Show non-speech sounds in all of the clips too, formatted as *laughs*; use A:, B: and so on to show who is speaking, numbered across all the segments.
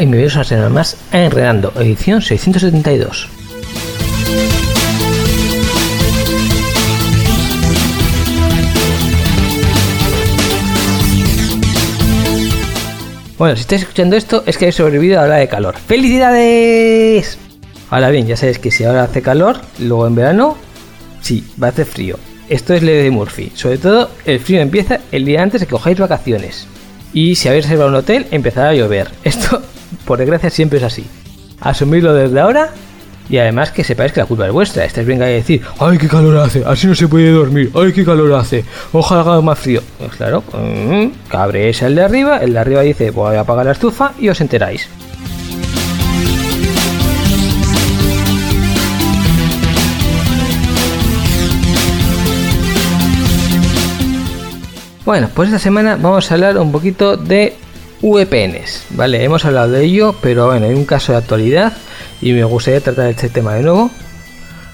A: Y bienvenidos a semana más Enredando, edición 672. Bueno, si estáis escuchando esto es que habéis sobrevivido a la de calor. ¡Felicidades! Ahora bien, ya sabéis que si ahora hace calor, luego en verano, sí, va a hacer frío. Esto es ley de Murphy. Sobre todo, el frío empieza el día antes de que cojáis vacaciones. Y si habéis reservado un hotel, empezará a llover. Esto, por desgracia, siempre es así. Asumirlo desde ahora y además que sepáis que la culpa es vuestra. Estáis venga a decir, ¡ay, qué calor hace! Así no se puede dormir. ¡ay, qué calor hace! Ojalá haga más frío. Pues claro, mmm, cabréis el de arriba. El de arriba dice, voy a apagar la estufa y os enteráis. Bueno, pues esta semana vamos a hablar un poquito de VPNs, ¿vale? Hemos hablado de ello, pero bueno, hay un caso de actualidad y me gustaría tratar este tema de nuevo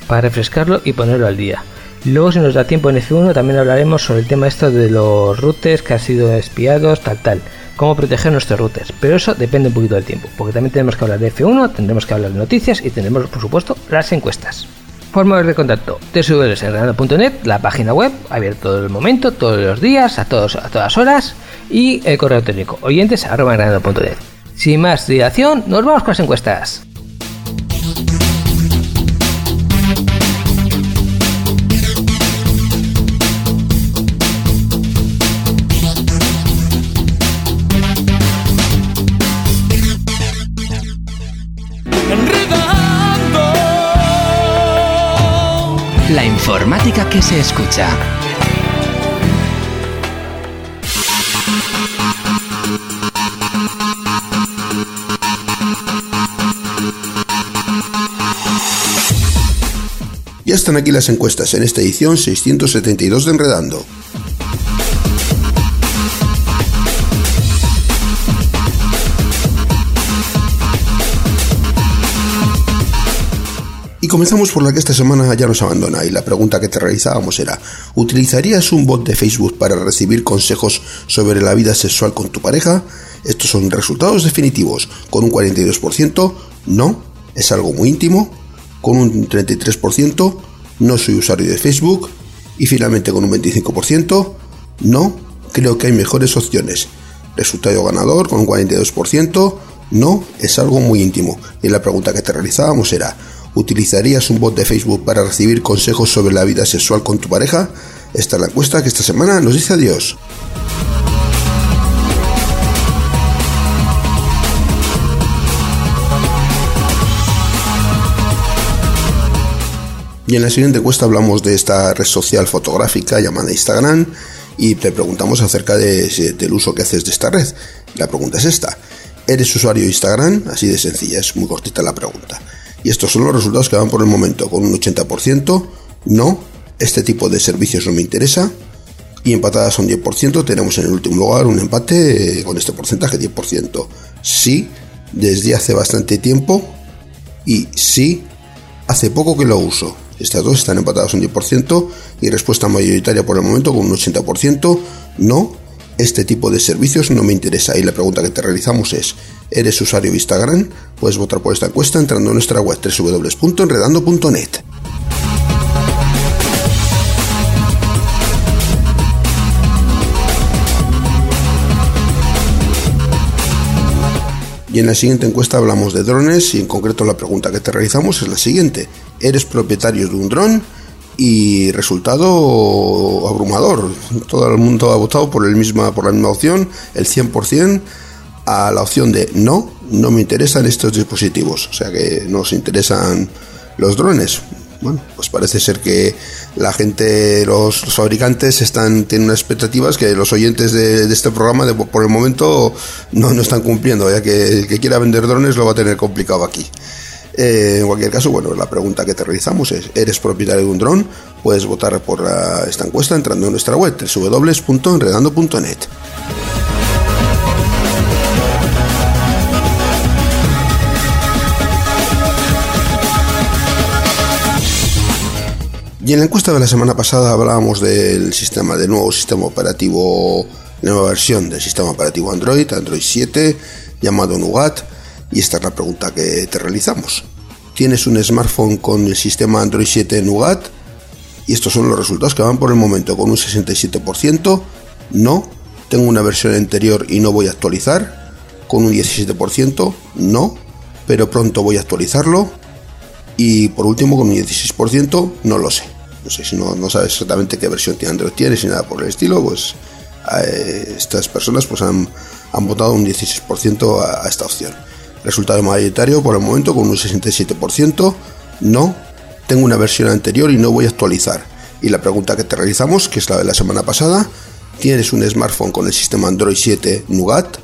A: para refrescarlo y ponerlo al día. Luego, si nos da tiempo en F1, también hablaremos sobre el tema esto de los routers que han sido espiados, tal, tal. Cómo proteger nuestros routers. Pero eso depende un poquito del tiempo, porque también tenemos que hablar de F1, tendremos que hablar de noticias y tendremos, por supuesto, las encuestas. Formas de contacto: www.enredando.net, la página web, abierta todo el momento, todos los días, a, todos, a todas horas, y el correo técnico, oyentes Sin más dilación, nos vamos con las encuestas.
B: La informática que se escucha.
C: Están aquí las encuestas en esta edición 672 de Enredando. Y comenzamos por la que esta semana ya nos abandona y la pregunta que te realizábamos era, ¿utilizarías un bot de Facebook para recibir consejos sobre la vida sexual con tu pareja? Estos son resultados definitivos, con un 42%, no, es algo muy íntimo, con un 33%, no soy usuario de Facebook, y finalmente con un 25%, no, creo que hay mejores opciones. Resultado ganador con un 42%, no, es algo muy íntimo. Y la pregunta que te realizábamos era, ¿utilizarías un bot de Facebook para recibir consejos sobre la vida sexual con tu pareja? Esta es la encuesta que esta semana nos dice adiós. Y en la siguiente encuesta hablamos de esta red social fotográfica llamada Instagram y te preguntamos acerca de, del uso que haces de esta red. La pregunta es esta. ¿Eres usuario de Instagram? Así de sencilla, es muy cortita la pregunta. Y estos son los resultados que van por el momento, con un 80% no, este tipo de servicios no me interesa. Y empatadas un 10%, tenemos en el último lugar un empate con este porcentaje, 10%. Sí, desde hace bastante tiempo. Y sí, hace poco que lo uso. Estas dos están empatadas un 10% y respuesta mayoritaria por el momento con un 80%. No, este tipo de servicios no me interesa. Y la pregunta que te realizamos es, ¿eres usuario de Instagram? Puedes votar por esta encuesta entrando en nuestra web www.enredando.net. Y en la siguiente encuesta hablamos de drones y en concreto la pregunta que te realizamos es la siguiente. ¿Eres propietario de un dron? Y resultado abrumador. Todo el mundo ha votado por, el misma, por la misma opción, el 100%, a la opción de no, no me interesan estos dispositivos. O sea que nos interesan los drones. Bueno, pues parece ser que la gente, los, fabricantes están tienen unas expectativas que los oyentes de, este programa de, por el momento no, no están cumpliendo, ya que el que quiera vender drones lo va a tener complicado aquí. Eh, en cualquier caso, bueno, la pregunta que te realizamos es, ¿eres propietario de un dron? Puedes votar por esta encuesta entrando en nuestra web www.enredando.net. Y en la encuesta de la semana pasada hablábamos del sistema, del nuevo sistema operativo, nueva versión del sistema operativo Android, Android 7, llamado Nougat, y esta es la pregunta que te realizamos. ¿Tienes un smartphone con el sistema Android 7 Nougat? Y estos son los resultados que van por el momento, con un 67%, no, tengo una versión anterior y no voy a actualizar, con un 17%, no, pero pronto voy a actualizarlo, y por último con un 16%, no lo sé no sé si no, sabes exactamente qué versión de Android tienes ni nada por el estilo, pues eh, estas personas pues han, votado un 16% a, esta opción. Resultado mayoritario por el momento con un 67%, no, tengo una versión anterior y no voy a actualizar. Y la pregunta que te realizamos, que es la de la semana pasada, ¿tienes un smartphone con el sistema Android 7 Nougat?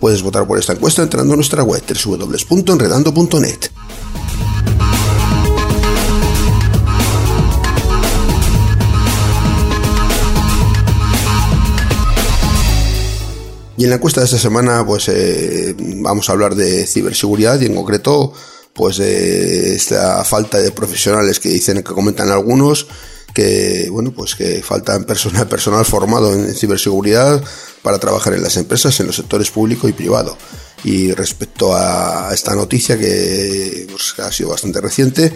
C: Puedes votar por esta encuesta entrando a nuestra web www.enredando.net. Y en la encuesta de esta semana, pues eh, vamos a hablar de ciberseguridad y en concreto, pues de esta falta de profesionales que dicen que comentan algunos que bueno pues que faltan personal *laughs* personal formado en ciberseguridad para trabajar en las empresas en los sectores público y privado y respecto a esta noticia que pues, ha sido bastante reciente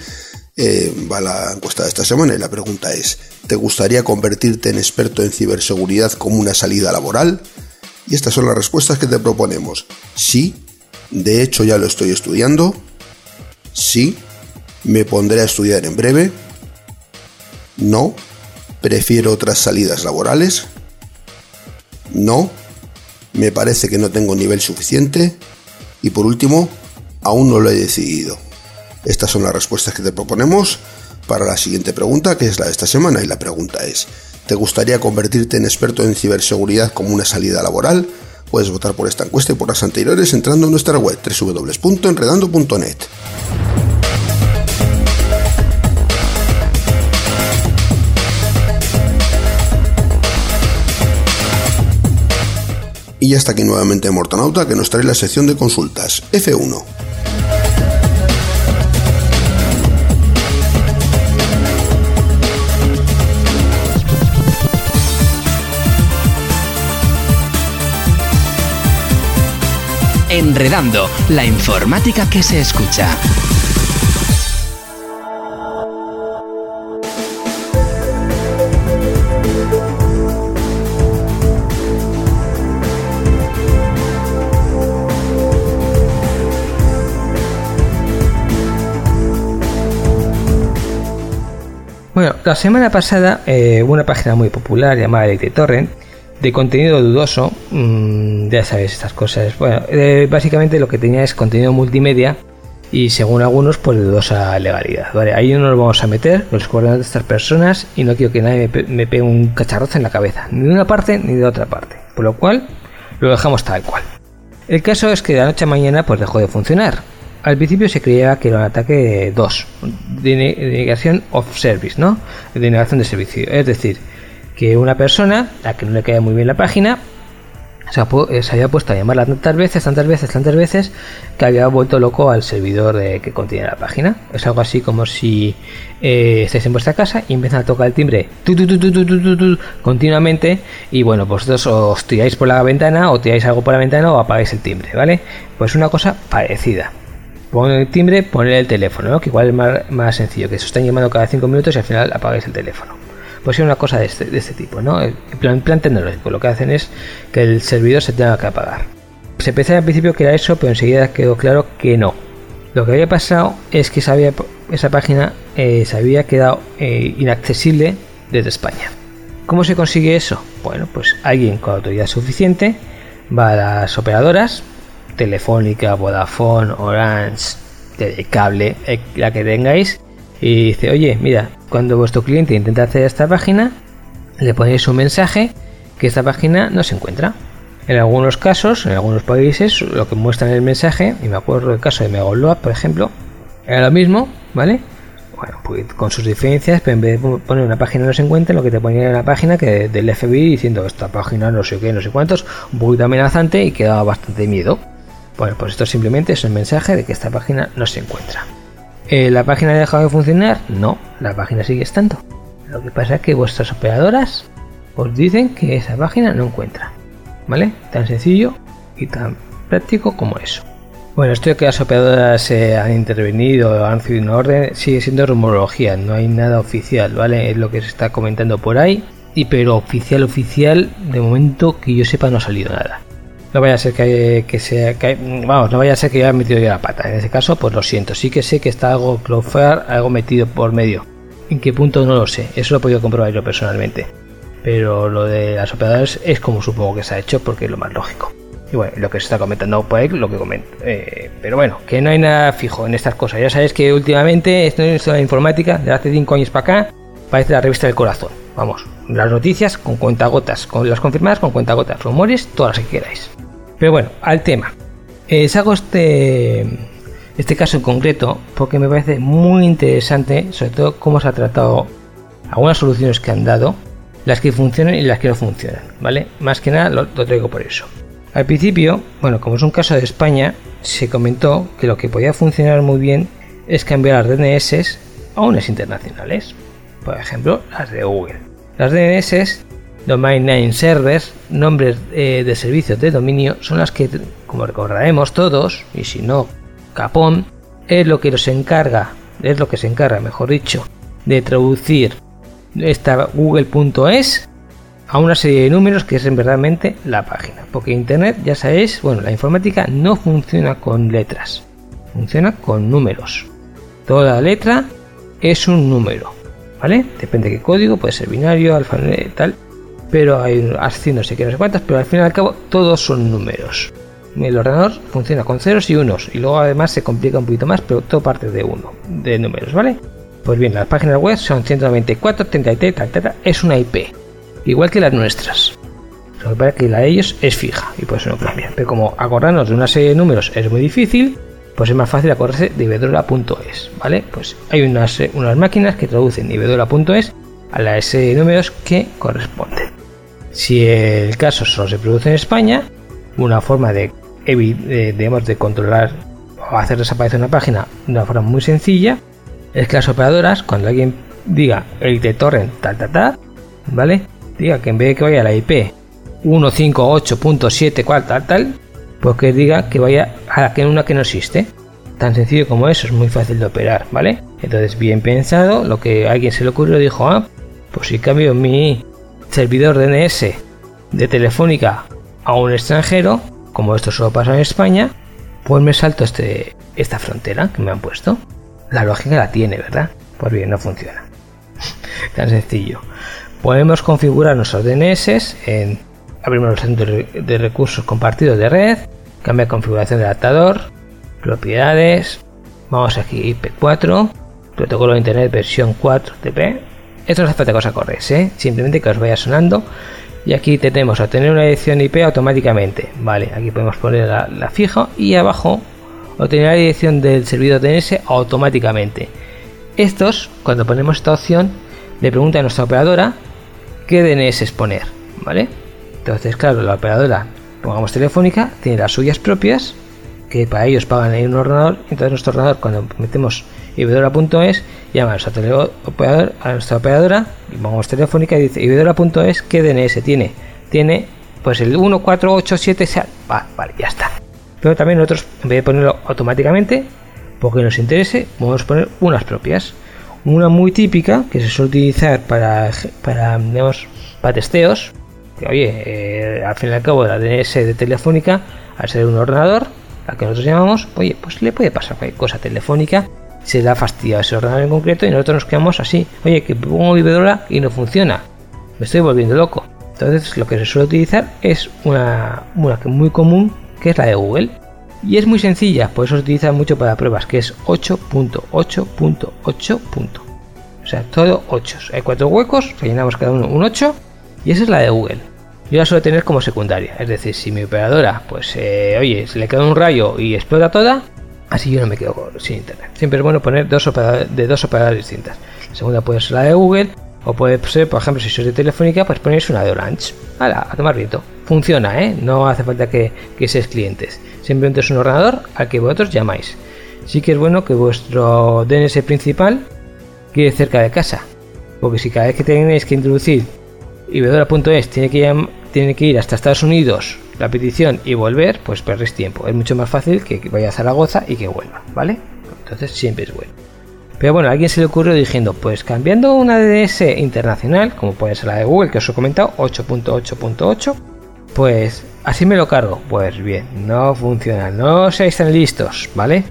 C: eh, va la encuesta de esta semana y la pregunta es ¿te gustaría convertirte en experto en ciberseguridad como una salida laboral? Y estas son las respuestas que te proponemos. Sí, de hecho ya lo estoy estudiando. Sí, me pondré a estudiar en breve. No, prefiero otras salidas laborales. No, me parece que no tengo nivel suficiente. Y por último, aún no lo he decidido. Estas son las respuestas que te proponemos para la siguiente pregunta, que es la de esta semana. Y la pregunta es, ¿Te gustaría convertirte en experto en ciberseguridad como una salida laboral? Puedes votar por esta encuesta y por las anteriores entrando en nuestra web www.enredando.net. Y ya está aquí nuevamente Mortonauta que nos trae la sección de consultas F1.
B: Enredando, la informática que se escucha.
A: Bueno, la semana pasada eh, una página muy popular llamada Torrent de contenido dudoso, mm, ya sabes estas cosas. Bueno, eh, básicamente lo que tenía es contenido multimedia y según algunos, pues de dudosa legalidad. Vale, ahí no nos vamos a meter los coordenados de estas personas y no quiero que nadie me, pegue un cacharrozo en la cabeza, ni de una parte ni de otra parte. Por lo cual, lo dejamos tal cual. El caso es que de la noche a mañana pues dejó de funcionar. al principio se creía que era un ataque 2, denegación of service, ¿no? Denegación de servicio. Es decir, que una persona, a que no le cae muy bien la página, eh, se, había puesto a llamarla tantas veces, tantas veces, tantas veces, que había vuelto loco al servidor de, que contiene la página. Es algo así como si eh, estáis en vuestra casa y empiezan a tocar el timbre continuamente y bueno, vosotros os tiráis por la ventana o tiráis algo por la ventana o apagáis el timbre, ¿vale? Pues una cosa parecida. Poner el timbre, poner el teléfono, que igual es más, sencillo, que se están llamando cada 5 minutos y al final apagáis el teléfono pues es una cosa de este, de este tipo, ¿no? En plan, plan, tecnológico, lo que hacen es que el servidor se tenga que apagar. Se pensaba al principio que era eso, pero enseguida quedó claro que no. Lo que había pasado es que esa página eh, se había quedado eh, inaccesible desde España. ¿Cómo se consigue eso? Bueno, pues alguien con autoridad suficiente va a las operadoras, Telefónica, Vodafone, Orange, Telecable, eh, la que tengáis, y dice, oye, mira, cuando vuestro cliente intenta hacer esta página, le ponéis un mensaje que esta página no se encuentra. En algunos casos, en algunos países, lo que muestra en el mensaje, y me acuerdo del caso de Megaloa, por ejemplo, era lo mismo, ¿vale? Bueno, pues con sus diferencias, pero en vez de poner una página no se encuentra, lo que te ponía era una página que del FBI diciendo esta página no sé qué, no sé cuántos, un poquito amenazante y que daba bastante miedo. Bueno, pues esto simplemente es un mensaje de que esta página no se encuentra. Eh, ¿La página ha dejado de funcionar? No, la página sigue estando. Lo que pasa es que vuestras operadoras os dicen que esa página no encuentra. ¿Vale? Tan sencillo y tan práctico como eso. Bueno, esto de que las operadoras se han intervenido, han sido una orden, sigue siendo rumorología, no hay nada oficial, ¿vale? Es lo que se está comentando por ahí, y pero oficial, oficial, de momento que yo sepa no ha salido nada no vaya a ser que, que sea que, vamos no vaya a ser que haya metido yo la pata. En ese caso pues lo siento. Sí que sé que está algo Cloudflare algo metido por medio. En qué punto no lo sé. Eso lo he podido comprobar yo personalmente. Pero lo de las operadoras es como supongo que se ha hecho porque es lo más lógico. Y bueno lo que se está comentando pues lo que comento eh, pero bueno que no hay nada fijo en estas cosas. Ya sabéis que últimamente esto es la informática de hace 5 años para acá parece la revista del corazón. Vamos las noticias con cuentagotas con las confirmadas con cuentagotas rumores todas las que queráis pero bueno, al tema. Eh, saco este, este caso en concreto porque me parece muy interesante, sobre todo cómo se ha tratado algunas soluciones que han dado, las que funcionan y las que no funcionan, ¿vale? Más que nada lo, lo traigo por eso. Al principio, bueno, como es un caso de España, se comentó que lo que podía funcionar muy bien es cambiar las DNS a unas internacionales, por ejemplo, las de Google. Las DNS Domain Name Servers, nombres eh, de servicios de dominio, son las que, como recordaremos todos, y si no, Capón, es lo que nos encarga, es lo que se encarga, mejor dicho, de traducir esta google.es a una serie de números que es en verdaderamente la página. Porque Internet, ya sabéis, bueno, la informática no funciona con letras, funciona con números. Toda letra es un número, ¿vale? Depende de qué código, puede ser binario, alfabeto, tal pero hay así no sé qué, no sé cuántas, pero al fin y al cabo todos son números. El ordenador funciona con ceros y unos, y luego además se complica un poquito más, pero todo parte de uno, de números, ¿vale? Pues bien, las páginas web son 194, 33, etc. Es una IP, igual que las nuestras. Lo que pasa es que la de ellos es fija y por eso no cambia. Pero como acordarnos de una serie de números es muy difícil, pues es más fácil acordarse de Iberdrola.es, ¿vale? Pues hay unas, unas máquinas que traducen Iberdrola.es a la serie de números que corresponden. Si el caso solo se produce en España, una forma de, de controlar o hacer desaparecer una página de una forma muy sencilla es que las operadoras, cuando alguien diga el de torrent tal tal tal, ¿vale? Diga que en vez de que vaya a la IP 158.7 tal tal, pues que diga que vaya a la que una que no existe. Tan sencillo como eso, es muy fácil de operar, ¿vale? Entonces, bien pensado, lo que alguien se le ocurrió dijo, ah, pues si cambio mi servidor DNS de Telefónica a un extranjero, como esto solo pasa en España, pues me salto este, esta frontera que me han puesto. La lógica la tiene, ¿verdad? Pues bien, no funciona. *laughs* Tan sencillo. Podemos configurar nuestros DNS en abrimos los centros de recursos compartidos de red, cambia configuración de adaptador, propiedades, vamos aquí IP4, protocolo de internet versión 4 TP, esto no hace falta que os acordéis, ¿eh? simplemente que os vaya sonando. Y aquí tenemos obtener una dirección IP automáticamente. Vale, aquí podemos poner la, fija y abajo obtener la dirección del servidor DNS automáticamente. Estos, cuando ponemos esta opción, le pregunta a nuestra operadora qué DNS exponer, ¿vale? Entonces, claro, la operadora, pongamos telefónica, tiene las suyas propias, que para ellos pagan en un ordenador, entonces nuestro ordenador, cuando metemos ibedora.es, llama a nuestra, operador, a nuestra operadora, pongamos telefónica y dice ibedora.es, ¿qué DNS tiene? Tiene pues el 1487, vale, ya está. Pero también nosotros, en vez de ponerlo automáticamente, porque nos interese, podemos poner unas propias. Una muy típica que se suele utilizar para, para, digamos, para testeos. Que, oye, eh, al fin y al cabo la DNS de Telefónica, al ser un ordenador, la que nosotros llamamos, oye, pues le puede pasar cualquier cosa telefónica, se da fastidio a ese ordenador en concreto y nosotros nos quedamos así, oye, que pongo Iberdrola y no funciona. Me estoy volviendo loco. Entonces lo que se suele utilizar es una, una muy común que es la de Google. Y es muy sencilla, por eso se utiliza mucho para pruebas, que es 8.8.8. O sea, todo 8. Hay cuatro huecos, rellenamos cada uno un 8 y esa es la de Google. Yo la suelo tener como secundaria, es decir, si mi operadora, pues, eh, oye, se le queda un rayo y explota toda, así yo no me quedo sin internet. Siempre es bueno poner dos de dos operadoras distintas. La segunda puede ser la de Google o puede ser, por ejemplo, si sois de Telefónica, pues ponéis una de Orange. Hala, a tomar viento. Funciona, ¿eh? No hace falta que, que seáis clientes. Simplemente es un ordenador al que vosotros llamáis. Sí que es bueno que vuestro DNS principal quede cerca de casa. Porque si cada vez que tenéis que introducir ibedora.es tiene tiene que ir hasta Estados Unidos la petición y volver, pues perdéis tiempo. Es mucho más fácil que vaya a Zaragoza y que vuelva, ¿vale? Entonces siempre es bueno. Pero bueno, a alguien se le ocurrió diciendo, pues cambiando una DNS internacional, como puede ser la de Google que os he comentado, 8.8.8, pues así me lo cargo. Pues bien, no funciona, no seáis tan listos, ¿vale?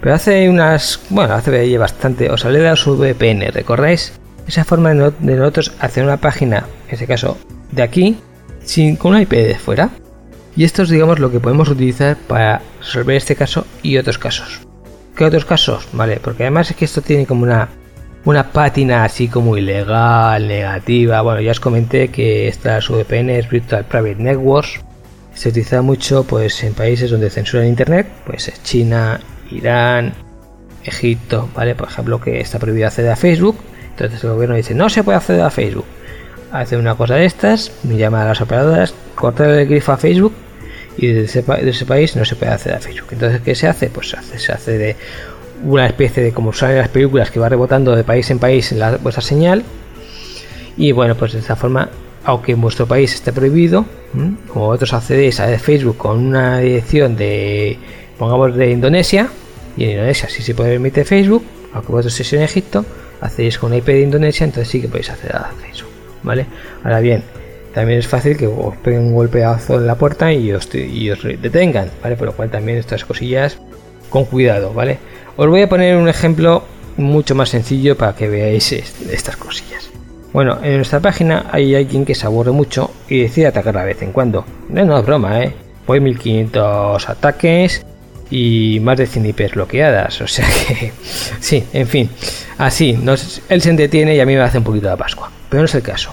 A: Pero hace unas, bueno, hace bastante, os hablé de su VPN, ¿recordáis? Esa forma de, nosotros hacer una página, en este caso de aquí, sin, con una IP de fuera. Y esto es, digamos, lo que podemos utilizar para resolver este caso y otros casos. ¿Qué otros casos? Vale, porque además es que esto tiene como una, una pátina así como ilegal, negativa. Bueno, ya os comenté que esta VPN es Virtual Private Networks. Se utiliza mucho pues en países donde censuran internet, pues China, Irán, Egipto, ¿vale? Por ejemplo, que está prohibido acceder a Facebook. Entonces el gobierno dice, no se puede acceder a Facebook. Hace una cosa de estas, me llama a las operadoras, corta el grifo a Facebook y de ese, país no se puede acceder a Facebook. Entonces, ¿qué se hace? Pues se hace, se hace de una especie de como salen las películas que va rebotando de país en país la, vuestra señal. Y bueno, pues de esta forma, aunque en vuestro país esté prohibido, como vosotros accedéis a Facebook con una dirección de, pongamos, de Indonesia, y en Indonesia sí se puede permitir Facebook, aunque vosotros estéis en Egipto, accedéis con una IP de Indonesia, entonces sí que podéis acceder a Facebook, ¿vale? Ahora bien, también es fácil que os peguen un golpeazo en la puerta y os, detengan, ¿vale? Por lo cual también estas cosillas con cuidado, ¿vale? Os voy a poner un ejemplo mucho más sencillo para que veáis estas cosillas. Bueno, en nuestra página hay alguien que se aburre mucho y decide atacar de vez en cuando. No, no es broma, ¿eh? Voy 1500 ataques y más de 100 IPs bloqueadas. O sea que, *laughs* sí, en fin. Así, él se entretiene y a mí me hace un poquito de Pascua. Pero no es el caso.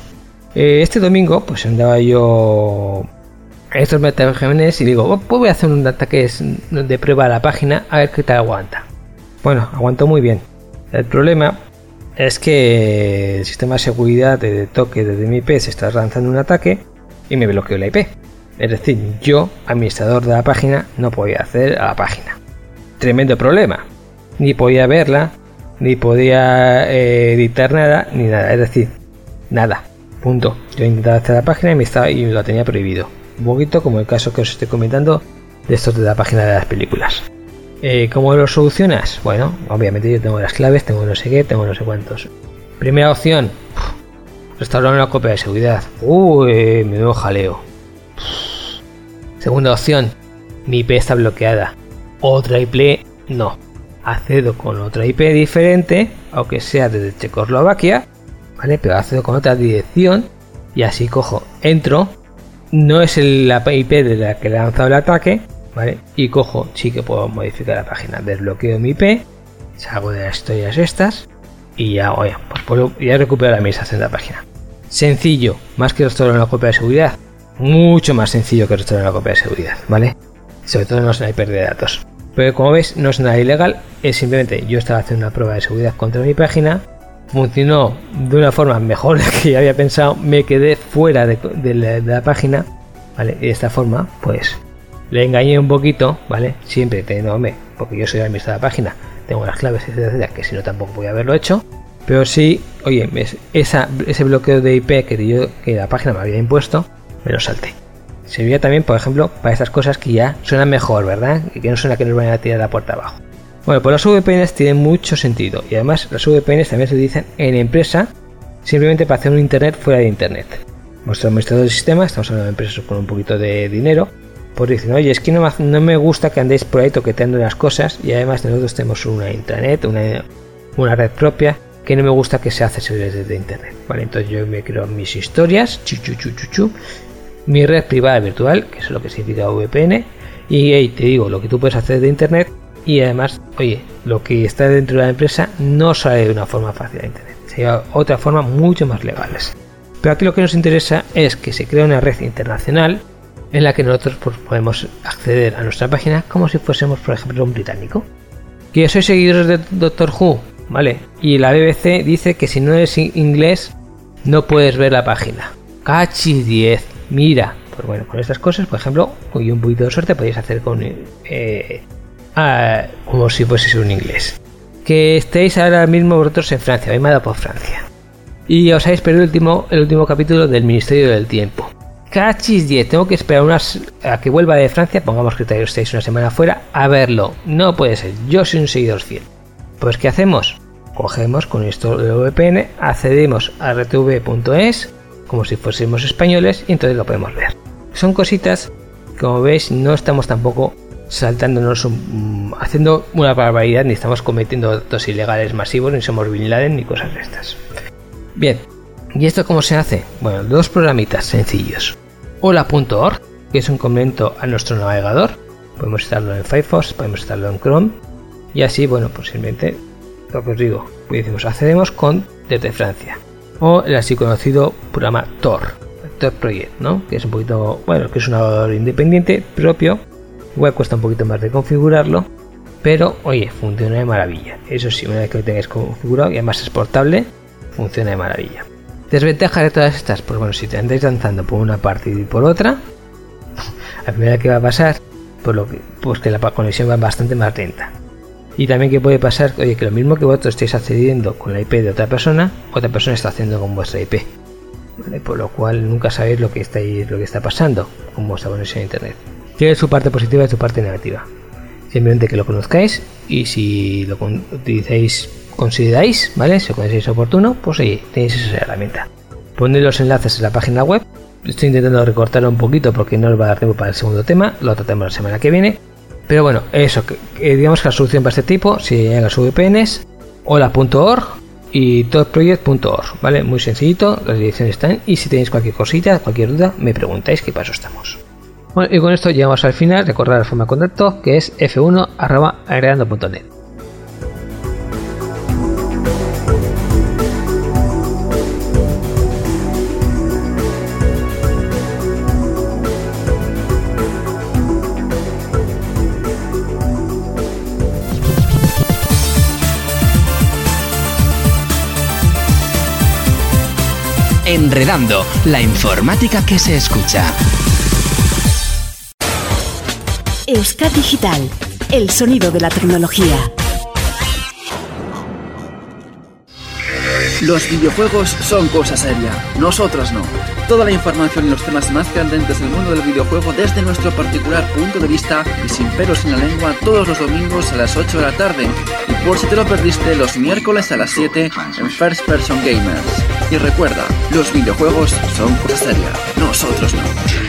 A: Eh, este domingo, pues andaba yo estos metagenes y digo, oh, pues voy a hacer un ataque de prueba a la página a ver qué tal aguanta. Bueno, aguantó muy bien. El problema es que el sistema de seguridad de toque desde mi IP se está lanzando un ataque y me bloqueó la IP. Es decir, yo, administrador de la página, no podía acceder a la página. Tremendo problema. Ni podía verla, ni podía eh, editar nada, ni nada. Es decir, nada. Punto. Yo intentaba hacer la página y me, estaba, y lo tenía prohibido. Un poquito como el caso que os estoy comentando de estos de la página de las películas. Eh, ¿Cómo lo solucionas? Bueno, obviamente yo tengo las claves, tengo no sé qué, tengo no sé cuántos. Primera opción, restaurar una copia de seguridad. Uy, me veo jaleo. Segunda opción, mi IP está bloqueada. Otra IP, no. Accedo con otra IP diferente, aunque sea desde Checoslovaquia, ¿vale? Pero accedo con otra dirección y así cojo, entro, no es la IP de la que le he lanzado el ataque, ¿vale? Y cojo, sí que puedo modificar la página, desbloqueo mi IP, salgo de las historias estas y ya, oye, pues puedo, ya recupero la administración de la página. Sencillo, más que restaurar una copia de seguridad, mucho más sencillo que restaurar una copia de seguridad, ¿vale? Sobre todo es una IP de datos. Pero como ves, no es nada ilegal, es simplemente yo estaba haciendo una prueba de seguridad contra mi página, funcionó de una forma mejor que había pensado, me quedé fuera de, la, página. Y de esta forma, pues le engañé un poquito, ¿vale? Siempre teniéndome, porque yo soy administrador de la página, tengo las claves, etcétera, que si no tampoco voy a haberlo hecho. Pero sí, oye, ese bloqueo de IP que, yo, que la página me había impuesto, me lo salté. Serviría también, por ejemplo, para estas cosas que ya suenan mejor, ¿verdad? Y que no suena que nos vayan a tirar la puerta abajo. Bueno, pues las VPNs tienen mucho sentido y además las VPNs también se utilizan en empresa simplemente para hacer un internet fuera de internet. Nuestro administrador del sistema, estamos hablando de empresas con un poquito de dinero, pues dicen, oye, es que no, me gusta que andéis por ahí toqueteando las cosas y además nosotros tenemos una intranet, una, una red propia que no me gusta que se hace desde internet. Vale, entonces yo me creo mis historias, chu, chu, chu, chu, mi red privada virtual, que es lo que significa VPN, y te digo lo que tú puedes hacer de internet y además, oye, lo que está dentro de la empresa no sale de una forma fácil a internet, sería otra forma mucho más legales. Pero aquí lo que nos interesa es que se crea una red internacional en la que nosotros pues, podemos acceder a nuestra página como si fuésemos, por ejemplo, un británico. Que soy seguidor de Doctor Who, ¿vale? Y la BBC dice que si no eres inglés no puedes ver la página. Cachi 10 mira, pues bueno, con estas cosas, por ejemplo, con un poquito de suerte podéis hacer con eh, como si fuese un inglés. Que estéis ahora mismo vosotros en Francia, habéis mandado por Francia. Y os habéis perdido el último, el último capítulo del Ministerio del Tiempo. Cachis 10, tengo que esperar unas a que vuelva de Francia, pongamos que estéis una semana fuera, a verlo. No puede ser, yo soy un seguidor fiel. Pues ¿qué hacemos? Cogemos con esto de VPN, accedemos a rtv.es como si fuésemos españoles y entonces lo podemos ver. Son cositas, como veis, no estamos tampoco saltándonos, haciendo una barbaridad, ni estamos cometiendo actos ilegales masivos, ni somos Bin Laden, ni cosas de estas. Bien, ¿y esto cómo se hace? Bueno, dos programitas sencillos. Hola.org, que es un complemento a nuestro navegador. Podemos instalarlo en Firefox, podemos instalarlo en Chrome. Y así, bueno, pues simplemente lo que os digo, pues decimos, accedemos con desde Francia o el así conocido programa Tor, Tor Project, ¿no? que es un poquito, bueno, que es un navegador independiente propio, igual cuesta un poquito más de configurarlo, pero oye, funciona de maravilla. Eso sí, una vez que lo tengáis configurado y además es portable, funciona de maravilla. Desventaja de todas estas, pues bueno, si te andáis lanzando por una parte y por otra, la primera que va a pasar, pues, que, pues que la conexión va bastante más lenta. Y también que puede pasar, oye, que lo mismo que vosotros estéis accediendo con la IP de otra persona, otra persona está haciendo con vuestra IP. Por lo cual nunca sabéis lo que, estáis, lo que está pasando con vuestra conexión a internet. Tiene su parte positiva y su parte negativa. Simplemente que lo conozcáis y si lo utilizáis, consideráis, ¿vale? Si lo consideráis oportuno, pues oye, tenéis esa herramienta. Poned los enlaces en la página web. Estoy intentando recortarlo un poquito porque no os va a dar tiempo para el segundo tema. Lo tratemos la semana que viene. Pero bueno, eso, que, digamos que la solución para este tipo, si llegan las VPNs, hola.org y todproject.org, ¿vale? Muy sencillito, las direcciones están y si tenéis cualquier cosita, cualquier duda, me preguntáis qué paso estamos. Bueno, y con esto llegamos al final, recordar la forma de contacto que es f1.agregando.net.
B: Enredando, la informática que se escucha.
D: Euskad Digital, el sonido de la tecnología.
E: Los videojuegos son cosa seria, nosotros no. Toda la información y los temas más candentes del mundo del videojuego desde nuestro particular punto de vista y sin pelos en la lengua todos los domingos a las 8 de la tarde. Y por si te lo perdiste, los miércoles a las 7 en First Person Gamers. Y recuerda, los videojuegos son cosa seria, nosotros no.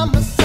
D: Digital,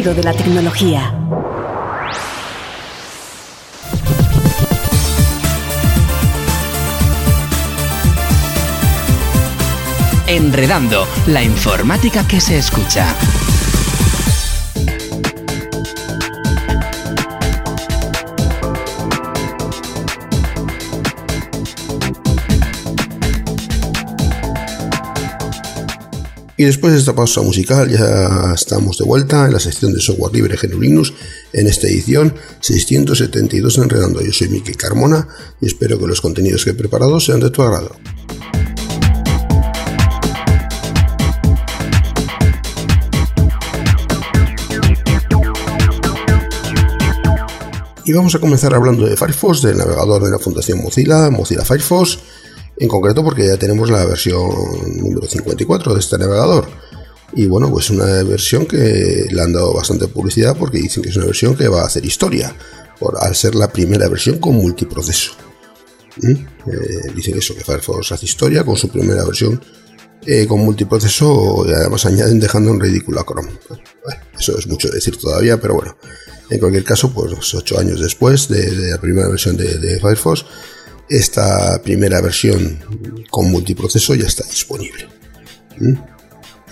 D: de la tecnología.
B: Enredando la informática que se escucha.
C: Y después de esta pausa musical ya estamos de vuelta en la sección de software libre GNU en esta edición 672 Enredando. Yo soy Miki Carmona y espero que los contenidos que he preparado sean de tu agrado. Y vamos a comenzar hablando de Firefox, del navegador de la Fundación Mozilla, Mozilla Firefox, en concreto porque ya tenemos la versión número 54 de este navegador. Y bueno, pues una versión que le han dado bastante publicidad porque dicen que es una versión que va a hacer historia, por, al ser la primera versión con multiproceso. ¿Mm? Eh, dicen eso, que Firefox hace historia con su primera versión eh, con multiproceso y además añaden dejando en ridículo Chrome. eso es mucho decir todavía, pero bueno. En cualquier caso, pues ocho años después de, la primera versión de Firefox, esta primera versión con multiproceso ya está disponible. ¿Mm?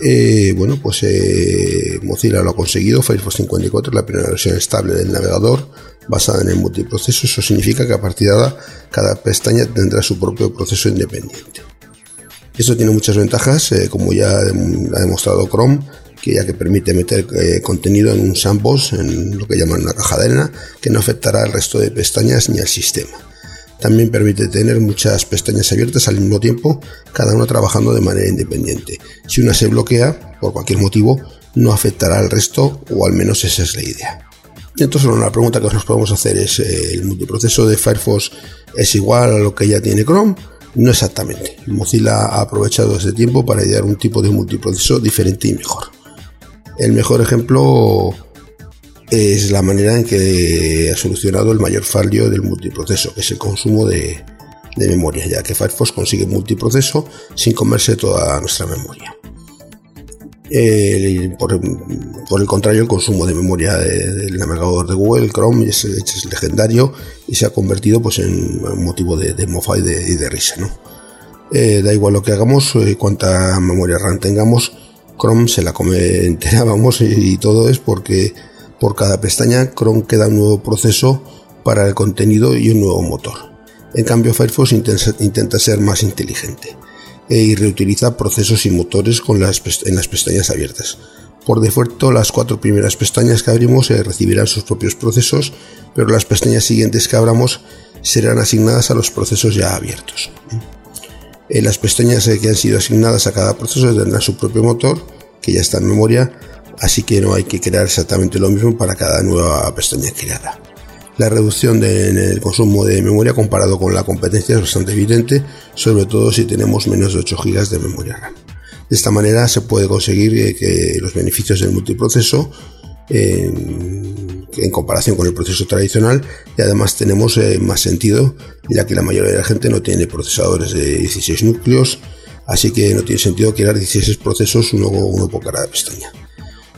C: Eh, bueno, pues eh, Mozilla lo ha conseguido. Firefox 54 es la primera versión estable del navegador basada en el multiproceso. Eso significa que a partir de ahora cada pestaña tendrá su propio proceso independiente. Esto tiene muchas ventajas, eh, como ya ha demostrado Chrome, que ya que permite meter contenido en un sandbox, en lo que llaman una caja de arena, que no afectará al resto de pestañas ni al sistema. También permite tener muchas pestañas abiertas al mismo tiempo, cada una trabajando de manera independiente. Si una se bloquea, por cualquier motivo, no afectará al resto, o al menos esa es la idea. Entonces, una pregunta que nos podemos hacer es, eh, ¿el multiproceso de Firefox es igual a lo que ya tiene Chrome? No exactamente. Mozilla ha aprovechado este tiempo para idear un tipo de multiproceso diferente y mejor. El mejor ejemplo es la manera en que ha solucionado el mayor fallo del multiproceso, que es el consumo de, memoria, ya que Firefox consigue multiproceso sin comerse toda nuestra memoria. por, el contrario, el consumo de memoria del navegador de Google, Chrome, es, legendario y se ha convertido pues, en motivo de, de mofa y de, risa. ¿no? Eh, da igual lo que hagamos, eh, cuánta memoria RAM tengamos, Chrome se la come entera, *laughs* vamos, y todo es porque por cada pestaña, Chrome queda un nuevo proceso para el contenido y un nuevo motor. En cambio, Firefox intenta ser más inteligente e y reutiliza procesos y motores con las en las pestañas abiertas. Por defecto, las cuatro primeras pestañas que abrimos eh, recibirán sus propios procesos, pero las pestañas siguientes que abramos serán asignadas a los procesos ya abiertos. Eh, las pestañas eh, que han sido asignadas a cada proceso tendrán su propio motor, que ya está en memoria, así que no hay que crear exactamente lo mismo para cada nueva pestaña creada. La reducción del consumo de memoria comparado con la competencia es bastante evidente, sobre todo si tenemos menos de 8 GB de memoria RAM. De esta manera se puede conseguir eh, que los beneficios del multiproceso en, comparación con el proceso tradicional y además tenemos eh, más sentido ya que la mayoría de la gente no tiene procesadores de 16 núcleos así que no tiene sentido crear 16 procesos uno, uno por cada pestaña.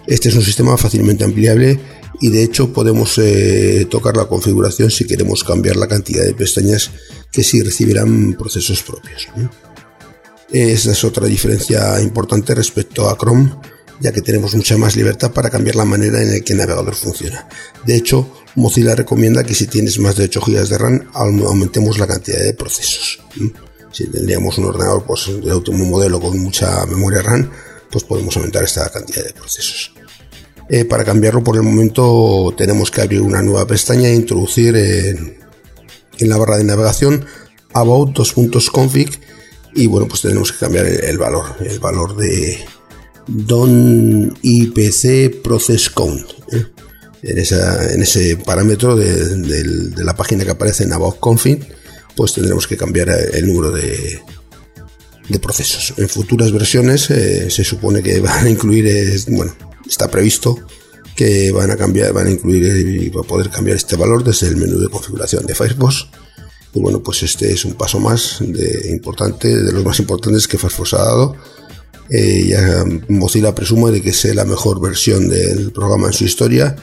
C: Este es un sistema fácilmente ampliable y de hecho podemos eh, tocar la configuración si queremos cambiar la cantidad de pestañas que sí recibirán procesos propios. Esta es otra diferencia importante respecto a Chrome, ya que tenemos mucha más libertad para cambiar la manera en la que el navegador funciona. De hecho, Mozilla recomienda que si tienes más de 8 GB de RAM, aumentemos la cantidad de procesos. Si tendríamos un ordenador pues, de último modelo con mucha memoria RAM, pues podemos aumentar esta cantidad de procesos. Eh, para cambiarlo por el momento tenemos que abrir una nueva pestaña e introducir en, la barra de navegación about config y bueno pues tenemos que cambiar el, valor el valor de don ipc process count ¿eh? en, ese parámetro de, la página que aparece en about config pues tendremos que cambiar el número de, de procesos. En futuras versiones eh, se supone que *laughs* van a incluir, bueno, está previsto que van a cambiar, van a incluir y va a poder cambiar este valor desde el menú de configuración de Firefox. Y bueno, pues este es un paso más de importante, de los más importantes que Firefox ha dado. Eh, ya Mozilla presume de que sea la mejor versión del programa en su historia.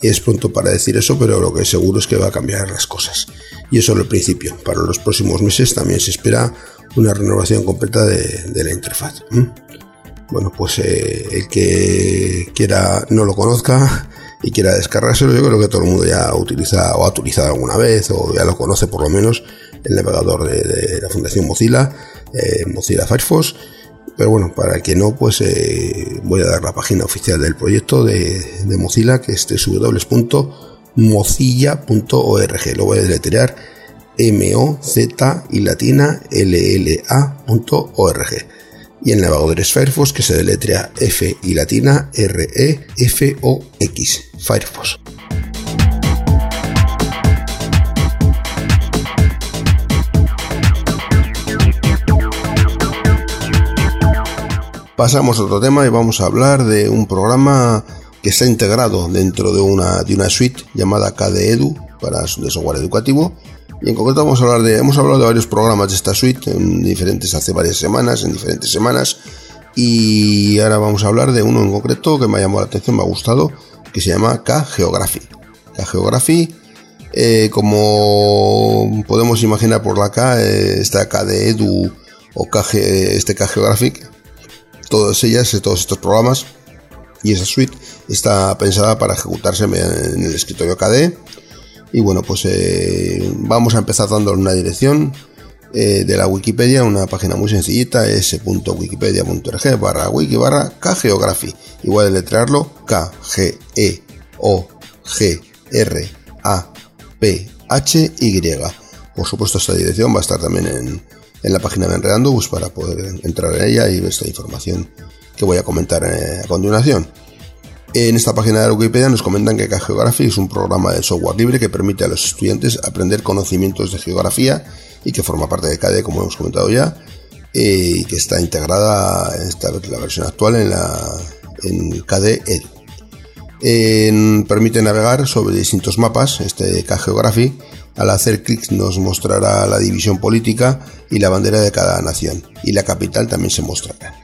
C: Es pronto para decir eso, pero lo que seguro es que va a cambiar las cosas. Y eso es el principio. Para los próximos meses también se espera una renovación completa de, la interfaz. Bueno, pues eh, el que quiera no lo conozca y quiera descargárselo, yo creo que todo el mundo ya utiliza o ha utilizado alguna vez o ya lo conoce por lo menos el navegador de, la Fundación Mozilla, eh, Mozilla Firefox. Pero bueno, para el que no, pues eh, voy a dar la página oficial del proyecto de, de Mozilla, que es www.mozilla.org. Lo voy a deletrear M-O-Z y latina L-L-A.org. Y el navegador es Firefox que se deletrea F y latina R-E-F-O-X. Firefox. Pasamos a otro tema y vamos a hablar de un programa que está integrado dentro de una, de una suite llamada KDE Edu para de software educativo y en concreto vamos a hablar de, hemos hablado de varios programas de esta suite en diferentes, hace varias semanas, en diferentes semanas. Y ahora vamos a hablar de uno en concreto que me ha llamado la atención, me ha gustado, que se llama K-Geography. K-Geography, eh, como podemos imaginar por la K, eh, está de Edu o KG, este K-Geographic, todas ellas, todos estos programas y esa suite está pensada para ejecutarse en el escritorio KDE y bueno, pues eh, vamos a empezar dándole una dirección eh, de la Wikipedia, una página muy sencillita, s.wikipedia.org barra wiki barra kgeography. Igual de letrearlo, K, G, E, O, G, R, A, P, H, Y. Por supuesto, esta dirección va a estar también en, en la página de Enredando, pues para poder entrar en ella y ver esta información que voy a comentar eh, a continuación. En esta página de Wikipedia nos comentan que K-Geography es un programa de software libre que permite a los estudiantes aprender conocimientos de geografía y que forma parte de KDE, como hemos comentado ya, eh, y que está integrada, esta la versión actual, en, la, en KDE Edu. permite navegar sobre distintos mapas, este K-Geography, al hacer clic nos mostrará la división política y la bandera de cada nación, y la capital también se mostrará.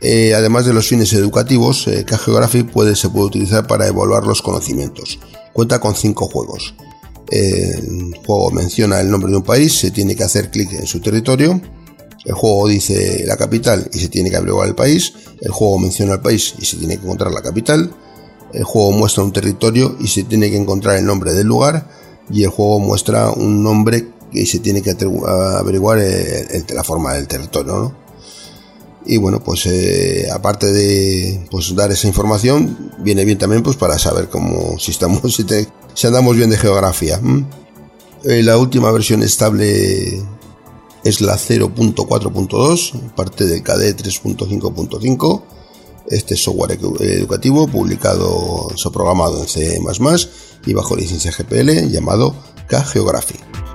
C: Eh, además de los fines educativos, eh, K-Geography puede, se puede utilizar para evaluar los conocimientos. Cuenta con cinco juegos. el juego menciona el nombre de un país, se tiene que hacer clic en su territorio. El juego dice la capital y se tiene que averiguar el país. El juego menciona el país y se tiene que encontrar la capital. El juego muestra un territorio y se tiene que encontrar el nombre del lugar. Y el juego muestra un nombre y se tiene que averiguar la forma del territorio. Y bueno pues eh, aparte de pues dar esa información viene bien también pues para saber cómo si estamos *laughs* si, andamos bien de geografía eh, la última versión estable es la 0.4.2 parte del KD 3.5.5 este software educativo publicado programado en C++ y bajo licencia GPL llamado K-Geography.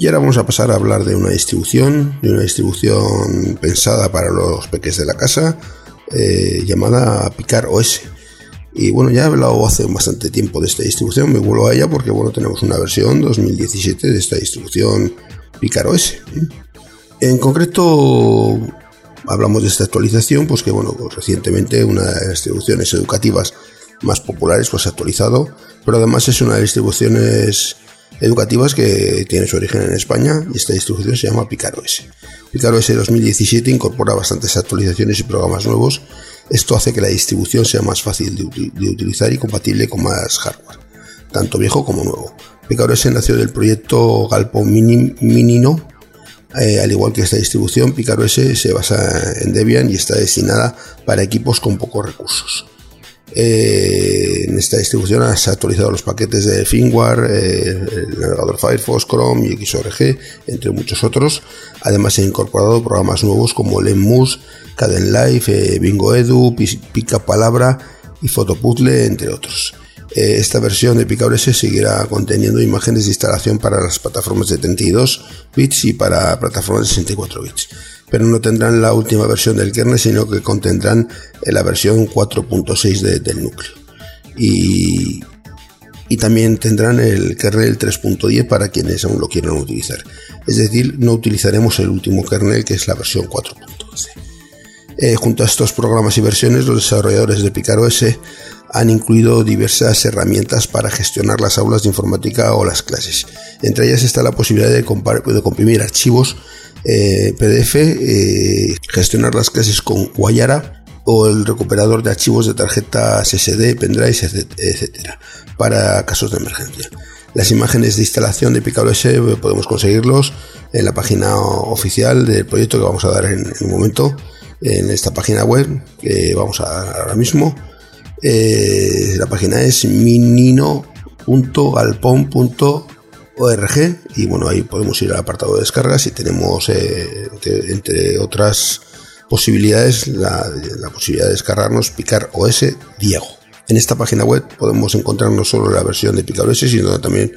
C: Y ahora vamos a pasar a hablar de una distribución, de una distribución pensada para los peques de la casa, eh, llamada Picar OS. Y bueno, ya he hablado hace bastante tiempo de esta distribución, me vuelvo a ella porque bueno, tenemos una versión 2017 de esta distribución Picar OS. En concreto, hablamos de esta actualización, pues que bueno, pues recientemente una de las distribuciones educativas más populares pues ha actualizado, pero además es una de las distribuciones educativas que tiene su origen en España y esta distribución se llama PicarOS. PicarOS 2017 incorpora bastantes actualizaciones y programas nuevos. Esto hace que la distribución sea más fácil de, utilizar y compatible con más hardware, tanto viejo como nuevo. PicarOS nació del proyecto Galpo Minino. Eh, al igual que esta distribución, PicarOS se basa en Debian y está destinada para equipos con pocos recursos. Eh, en esta distribución se ha actualizado los paquetes de firmware, eh, el navegador Firefox, Chrome y XORG, entre muchos otros. Además han incorporado programas nuevos como Lenmus, Caden Live, eh, Bingo Edu, Pica Palabra y Fotopuzzle, entre otros. esta versión de PicaOS seguirá conteniendo imágenes de instalación para las plataformas de 32 bits y para plataformas de 64 bits pero no tendrán la última versión del kernel, sino que contendrán eh, la versión 4.6 del núcleo. Y, y también tendrán el kernel 3.10 para quienes aún lo quieran utilizar. Es decir, no utilizaremos el último kernel que es la versión 4.11. Eh, junto a estos programas y versiones, los desarrolladores de PicarOS han incluido diversas herramientas para gestionar las aulas de informática o las clases. Entre ellas está la posibilidad de, de comprimir archivos eh, PDF, eh, gestionar las clases con Guayara o el recuperador de archivos de tarjetas SD, pendrives, etcétera, para casos de emergencia. Las imágenes de instalación de eh, podemos conseguirlos en la página oficial del proyecto que vamos a dar en, un momento, en esta página web que vamos a dar ahora mismo. la página es minino.galpon.com org y bueno, ahí podemos ir al apartado de descargas y tenemos, eh, entre, otras posibilidades, la, posibilidad de descargarnos Picar OS Diego. En esta página web podemos encontrar no solo la versión de Picar OS, sino también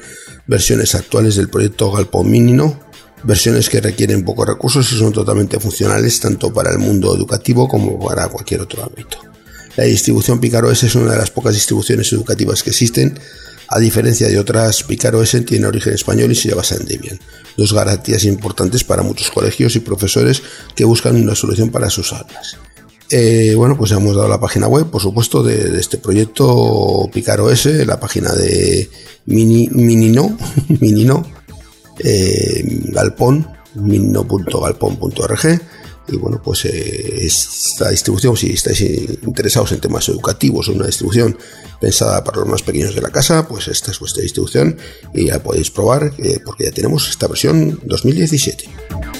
C: versiones actuales del proyecto Galpo Minino, versiones que requieren pocos recursos y son totalmente funcionales tanto para el mundo educativo como para cualquier otro ámbito. La distribución Picar OS es una de las pocas distribuciones educativas que existen a diferencia de otras, PicarOS tiene origen español y se basa en Debian. Dos garantías importantes para muchos colegios y profesores que buscan una solución para sus aulas. Eh, bueno, pues hemos dado la página web, por supuesto, de, este proyecto PicarOS, la página de Mini, Minino, *laughs* eh, Galpón, minino.galpón.org y bueno, pues eh, esta distribución, si estáis interesados en temas educativos o una distribución pensada para los más pequeños de la casa, pues esta es vuestra distribución y ya podéis probar eh, porque ya tenemos esta versión 2017.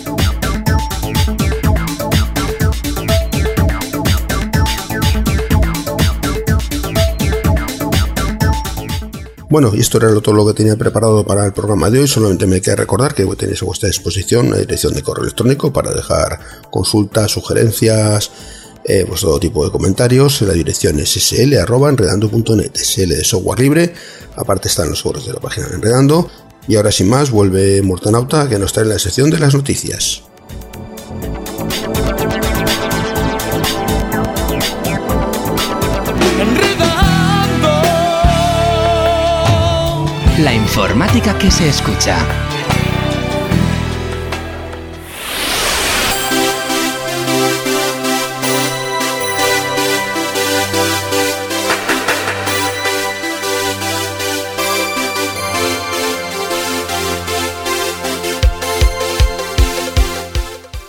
C: Bueno, y esto era todo lo que tenía preparado para el programa de hoy. Solamente me queda recordar que tenéis a vuestra disposición una dirección de correo electrónico para dejar consultas, sugerencias, eh, pues todo tipo de comentarios. La dirección es sl.enredando.net, sl de software libre. Aparte están los foros de la página de Enredando. Y ahora sin más, vuelve Mortonauta que nos trae la sección de las noticias.
B: La informática que se escucha.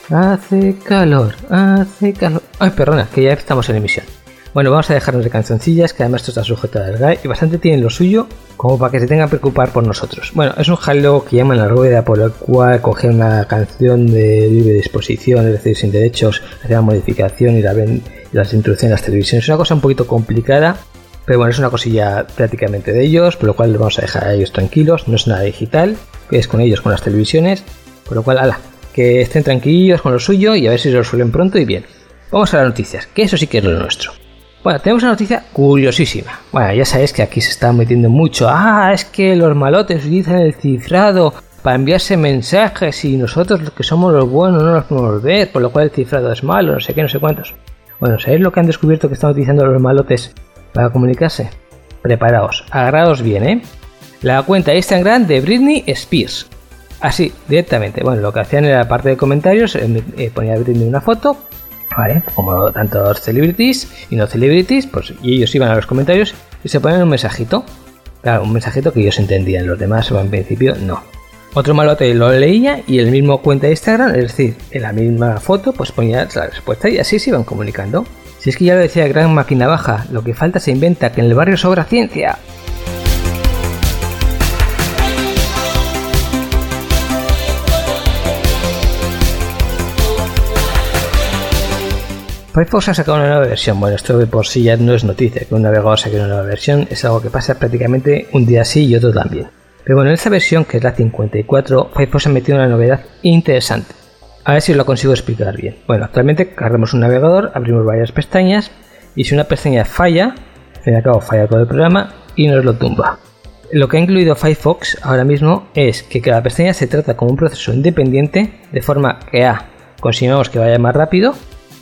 A: Hace calor, hace calor. Ay, perdona, que ya estamos en emisión. Bueno, vamos a dejarnos de cancioncillas, que además esto está sujeto a delgado y bastante tienen lo suyo como para que se tengan que preocupar por nosotros. Bueno, es un jaleo que llaman la rueda por el cual coger una canción de libre disposición, es decir, sin derechos, hacer la modificación y, la ven, las introducciones en las televisiones. Es una cosa un poquito complicada, pero bueno, es una cosilla prácticamente de ellos, por lo cual los vamos a dejar a ellos tranquilos. No es nada digital, es con ellos, con las televisiones, por lo cual, ala, que estén tranquilos con lo suyo y a ver si lo resuelven pronto y bien. Vamos a las noticias, que eso sí que es lo nuestro. Bueno, tenemos una noticia curiosísima. Bueno, ya sabéis que aquí se está metiendo mucho. Ah, es que los malotes utilizan el cifrado para enviarse mensajes y nosotros los que somos los buenos no los podemos ver, por lo cual el cifrado es malo, no sé qué, no sé cuántos. Bueno, ¿sabéis lo que han descubierto que están utilizando los malotes para comunicarse? Preparaos, agarraos bien, ¿eh? La cuenta Instagram de Britney Spears. Así, directamente. Bueno, lo que hacían en la parte de comentarios, eh, eh ponía Britney una foto, ¿vale? Como tantos celebrities y no celebrities, pues y ellos iban a los comentarios y se ponían un mensajito. Claro, un mensajito que ellos entendían, los demás en principio no. Otro malote lo leía y el mismo cuenta de Instagram, es decir, en la misma foto, pues ponía la respuesta y así se iban comunicando. Si es que ya lo decía Gran Máquina Baja, lo que falta se inventa, que en el barrio sobra ciencia. Firefox ha sacado una nueva versión. Bueno, esto de por sí ya no es noticia, que un navegador saque una nueva versión es algo que pasa prácticamente un día sí y otro también. Pero bueno, en esta versión, que es la 54, Firefox ha metido una novedad interesante. A ver si lo consigo explicar bien. Bueno, actualmente cargamos un navegador, abrimos varias pestañas y si una pestaña falla, al fin y al cabo falla todo el programa y nos lo tumba. Lo que ha incluido Firefox ahora mismo es que cada pestaña se trata como un proceso independiente, de forma que A, consigamos que vaya más rápido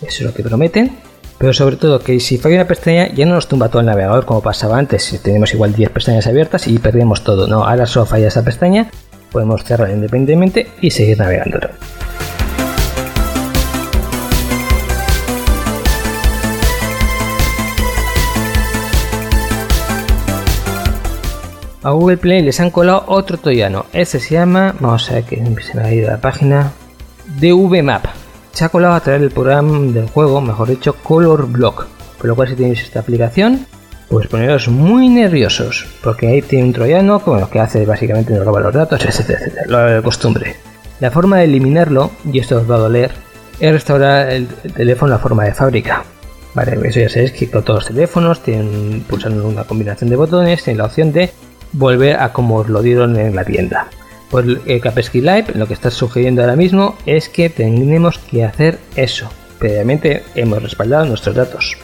A: eso es lo que prometen. Pero sobre todo que si falla una pestaña ya no nos tumba todo el navegador como pasaba antes. Si tenemos igual 10 pestañas abiertas y perdemos todo. No, ahora solo falla esa pestaña. Podemos cerrar independientemente y seguir navegando. A Google Play les han colado otro toyano. Este se llama, vamos a ver que se me ha ido la página, DVMap se ha colado a través del programa del juego, mejor dicho, Color Block. Por lo cual, si tenéis esta aplicación, pues poneros muy nerviosos, porque ahí tiene un troyano que, bueno, que hace básicamente nos roba los datos, etcétera, etcétera, lo de costumbre. La forma de eliminarlo, y esto os va a doler, es restaurar el teléfono a forma de fábrica. Vale, eso ya sabéis que con todos los teléfonos tienen pulsando una combinación de botones, tienen la opción de volver a como os lo dieron en la tienda. Pues Kaspersky Live lo que está sugiriendo ahora mismo es que tenemos que hacer eso. Previamente hemos respaldado nuestros datos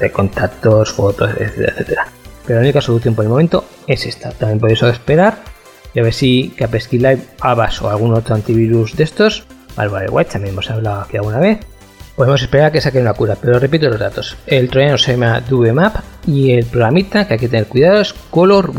A: de contactos, fotos, etcétera, etcétera. Pero la única solución por el momento es esta. También podéis esperar y a ver si Kaspersky Live, Avast o algún otro antivirus de estos, White también hemos hablado aquí alguna vez, podemos esperar que saquen una cura. Pero repito los datos. El troyano se llama DVMap y el programita que hay que tener cuidado es Color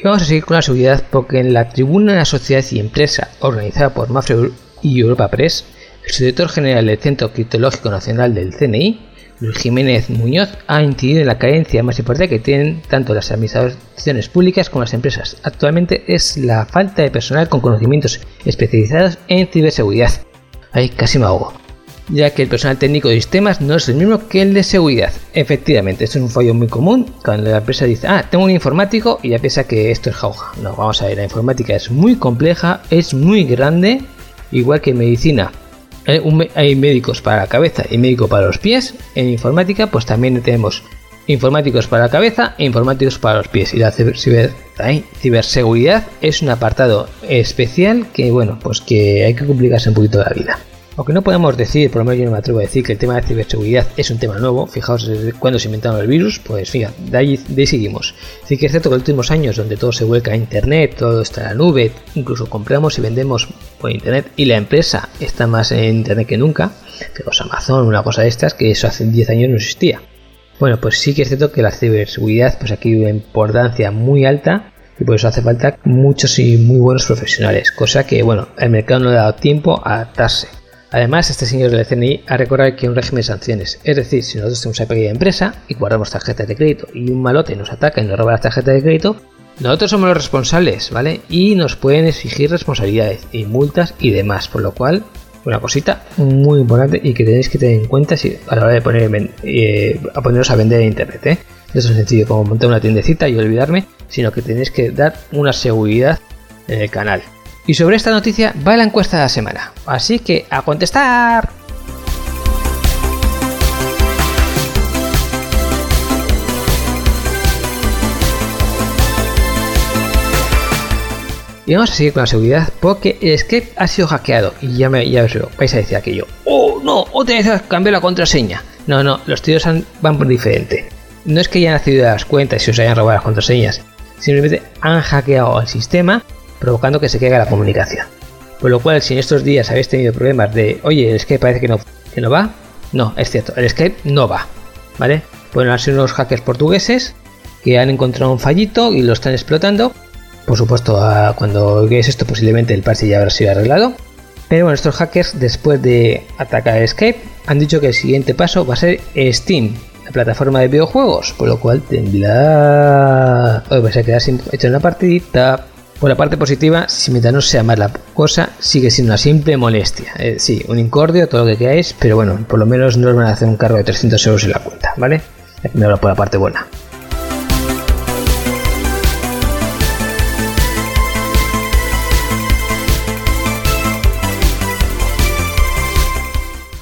A: Y vamos a seguir con la seguridad porque en la tribuna de Sociedad y Empresa organizada por Mafre y Europa Press, el subdirector general del Centro Criptológico Nacional del CNI, Luis Jiménez Muñoz, ha incidido en la carencia más importante que tienen tanto las administraciones públicas como las empresas. Actualmente es la falta de personal con conocimientos especializados en ciberseguridad. Ay, casi me ahogo ya que el personal técnico de sistemas no es el mismo que el de seguridad. Efectivamente, esto es un fallo muy común cuando la empresa dice, ah, tengo un informático y ya piensa que esto es jauja. No, vamos a ver, la informática es muy compleja, es muy grande Igual que en medicina eh, hay médicos para la cabeza y médicos para los pies, en informática pues también tenemos informáticos para la cabeza e informáticos para los pies. Y la ciberseguridad es un apartado especial que, bueno, pues que hay que complicarse un poquito la vida. Aunque no podemos decir, por lo menos yo no me atrevo a decir que el tema de ciberseguridad es un tema nuevo, fijaos desde cuando se inventaron el virus, pues fíjate, de ahí, seguimos. Sí que es cierto que en los últimos años, donde todo se vuelca a internet, todo está en la nube, incluso compramos y vendemos por internet y la empresa está más en internet que nunca, fijaos Amazon, una cosa de estas, que eso hace 10 años no existía. Bueno, pues sí que es cierto que la ciberseguridad, pues aquí una importancia muy alta y por eso hace falta muchos y muy buenos profesionales, cosa que, bueno, el mercado no le ha dado tiempo a adaptarse. Además, este señor del CNI ha recordado que un régimen de sanciones, es decir, si nosotros tenemos una pequeña empresa y guardamos tarjetas de crédito y un malote nos ataca y nos roba las tarjetas de crédito, nosotros somos los responsables, ¿vale? Y nos pueden exigir responsabilidades y multas y demás, por lo cual, una cosita muy importante y que tenéis que tener en cuenta si, a la hora de poner, eh, a poneros a vender en internet, ¿eh? Es sencillo como montar una tiendecita y olvidarme, sino que tenéis que dar una seguridad en el canal. Y sobre esta noticia va la encuesta de la semana. Así que a contestar. Y vamos a seguir con la seguridad porque el Skype ha sido hackeado y ya, me, ya os vais a decir aquello. ¡Oh, no! Otra vez cambiado la contraseña. No, no, los tíos van por diferente. No es que hayan nacido las cuentas y os hayan robado las contraseñas. Simplemente han hackeado el sistema provocando que se caiga la comunicación. Por lo cual, si en estos días habéis tenido problemas de, oye, el Skype parece que no, que no va, no, es cierto, el Skype no va, ¿vale? Pueden ser unos hackers portugueses que han encontrado un fallito y lo están explotando. Por supuesto, cuando veáis esto, posiblemente el parche ya habrá sido arreglado. Pero bueno, estos hackers, después de atacar Skype, han dicho que el siguiente paso va a ser Steam, la plataforma de videojuegos, por lo cual tendrá. Hoy vais a quedar sin una partidita. Por la parte positiva, si mientras sea más la cosa, sigue siendo una simple molestia. Eh, sí, un incordio, todo lo que queráis, pero bueno, por lo menos no os van a hacer un cargo de 300 euros en la cuenta, ¿vale? Me hablo por la parte buena.